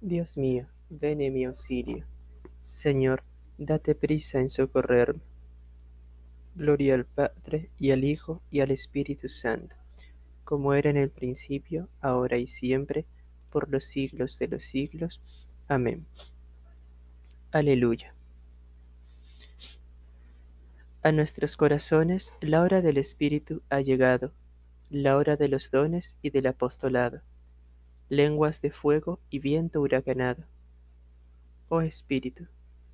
Dios mío, ven en mi auxilio. Señor, date prisa en socorrerme. Gloria al Padre, y al Hijo, y al Espíritu Santo, como era en el principio, ahora y siempre, por los siglos de los siglos. Amén. Aleluya. A nuestros corazones la hora del Espíritu ha llegado, la hora de los dones y del apostolado, lenguas de fuego y viento huracanado. Oh Espíritu,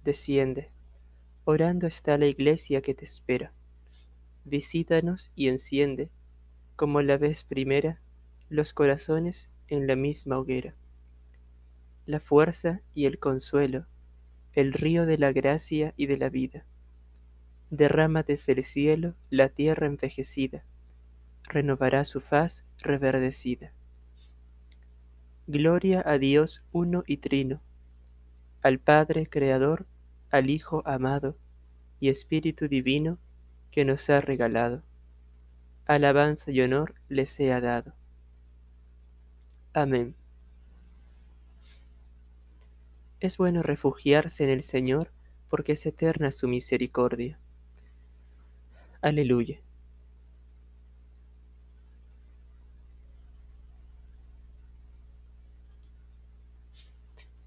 desciende, orando está la iglesia que te espera. Visítanos y enciende, como la vez primera, los corazones en la misma hoguera. La fuerza y el consuelo, el río de la gracia y de la vida derrama desde el cielo la tierra envejecida, renovará su faz reverdecida. Gloria a Dios uno y trino, al Padre Creador, al Hijo amado y Espíritu Divino que nos ha regalado. Alabanza y honor les sea dado. Amén. Es bueno refugiarse en el Señor porque es eterna su misericordia. Aleluya.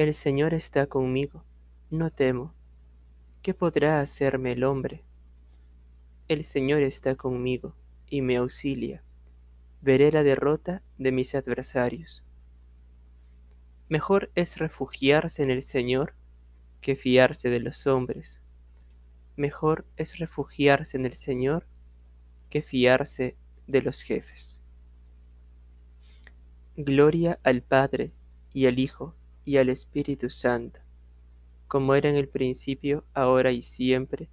El Señor está conmigo, no temo. ¿Qué podrá hacerme el hombre? El Señor está conmigo y me auxilia. Veré la derrota de mis adversarios. Mejor es refugiarse en el Señor que fiarse de los hombres mejor es refugiarse en el Señor que fiarse de los jefes. Gloria al Padre y al Hijo y al Espíritu Santo, como era en el principio, ahora y siempre,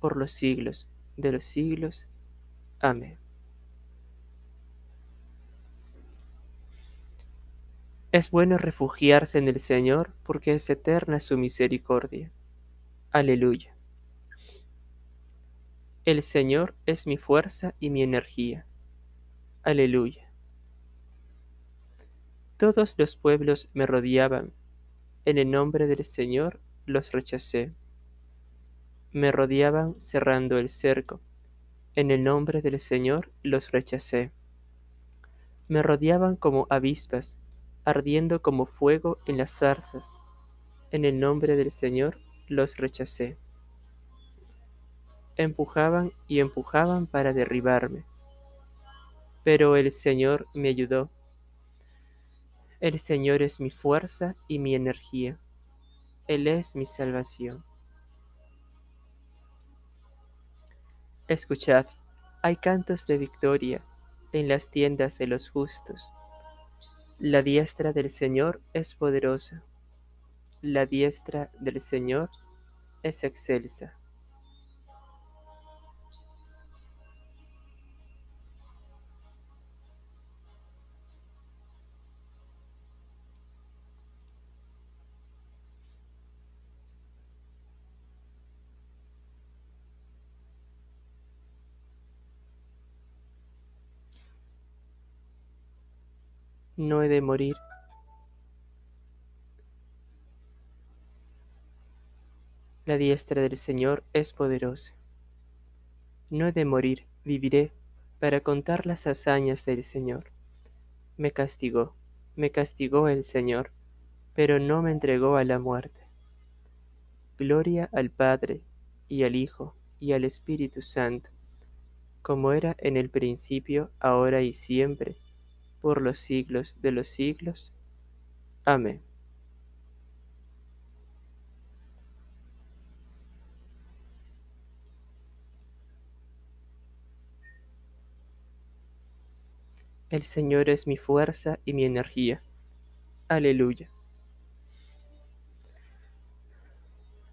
por los siglos de los siglos. Amén. Es bueno refugiarse en el Señor porque es eterna su misericordia. Aleluya. El Señor es mi fuerza y mi energía. Aleluya. Todos los pueblos me rodeaban. En el nombre del Señor los rechacé. Me rodeaban cerrando el cerco. En el nombre del Señor los rechacé. Me rodeaban como avispas, ardiendo como fuego en las zarzas. En el nombre del Señor los rechacé. Empujaban y empujaban para derribarme. Pero el Señor me ayudó. El Señor es mi fuerza y mi energía. Él es mi salvación. Escuchad, hay cantos de victoria en las tiendas de los justos. La diestra del Señor es poderosa la diestra del Señor es excelsa. No he de morir La diestra del Señor es poderosa. No he de morir, viviré, para contar las hazañas del Señor. Me castigó, me castigó el Señor, pero no me entregó a la muerte. Gloria al Padre, y al Hijo, y al Espíritu Santo, como era en el principio, ahora y siempre, por los siglos de los siglos. Amén. El Señor es mi fuerza y mi energía. Aleluya.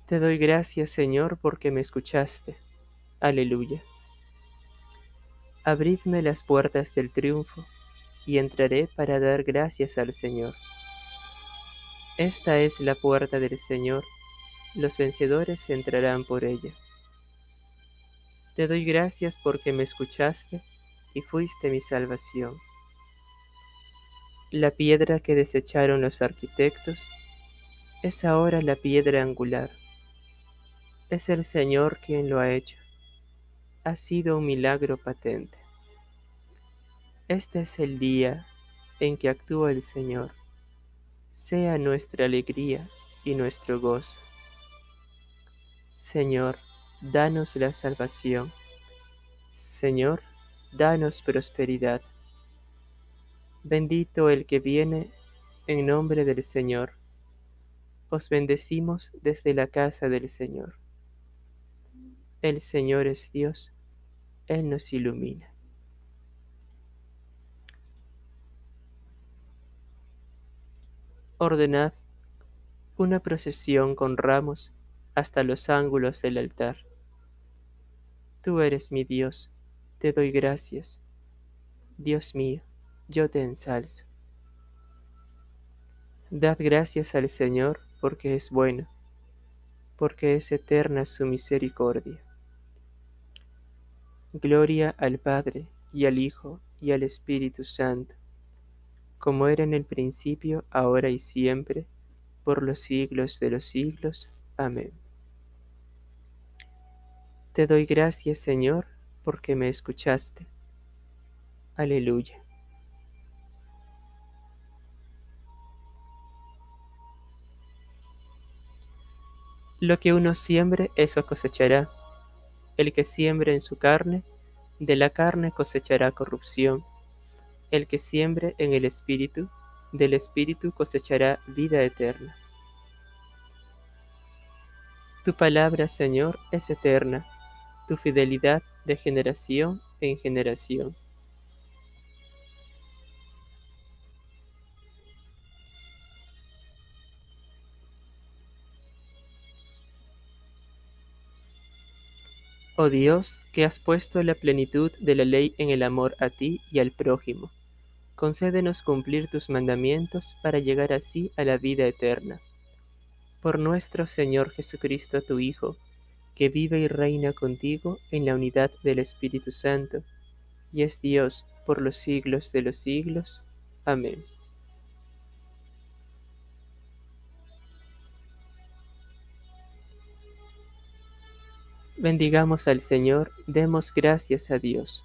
Te doy gracias, Señor, porque me escuchaste. Aleluya. Abridme las puertas del triunfo, y entraré para dar gracias al Señor. Esta es la puerta del Señor, los vencedores entrarán por ella. Te doy gracias porque me escuchaste y fuiste mi salvación. La piedra que desecharon los arquitectos es ahora la piedra angular es el Señor quien lo ha hecho. Ha sido un milagro patente. Este es el día en que actúa el Señor. Sea nuestra alegría y nuestro gozo. Señor, danos la salvación. Señor, danos prosperidad. Bendito el que viene en nombre del Señor. Os bendecimos desde la casa del Señor. El Señor es Dios, Él nos ilumina. Ordenad una procesión con ramos hasta los ángulos del altar. Tú eres mi Dios, te doy gracias. Dios mío, yo te ensalzo. Dad gracias al Señor porque es bueno, porque es eterna su misericordia. Gloria al Padre, y al Hijo, y al Espíritu Santo, como era en el principio, ahora y siempre, por los siglos de los siglos. Amén. Te doy gracias, Señor, porque me escuchaste. Aleluya. Lo que uno siembre, eso cosechará el que siembre en su carne, de la carne cosechará corrupción. El que siembre en el Espíritu, del Espíritu cosechará vida eterna. Tu palabra, Señor, es eterna, tu fidelidad de generación en generación. Oh Dios, que has puesto la plenitud de la ley en el amor a ti y al prójimo, concédenos cumplir tus mandamientos para llegar así a la vida eterna. Por nuestro Señor Jesucristo, tu Hijo, que vive y reina contigo en la unidad del Espíritu Santo, y es Dios por los siglos de los siglos. Amén. Bendigamos al Señor, demos gracias a Dios.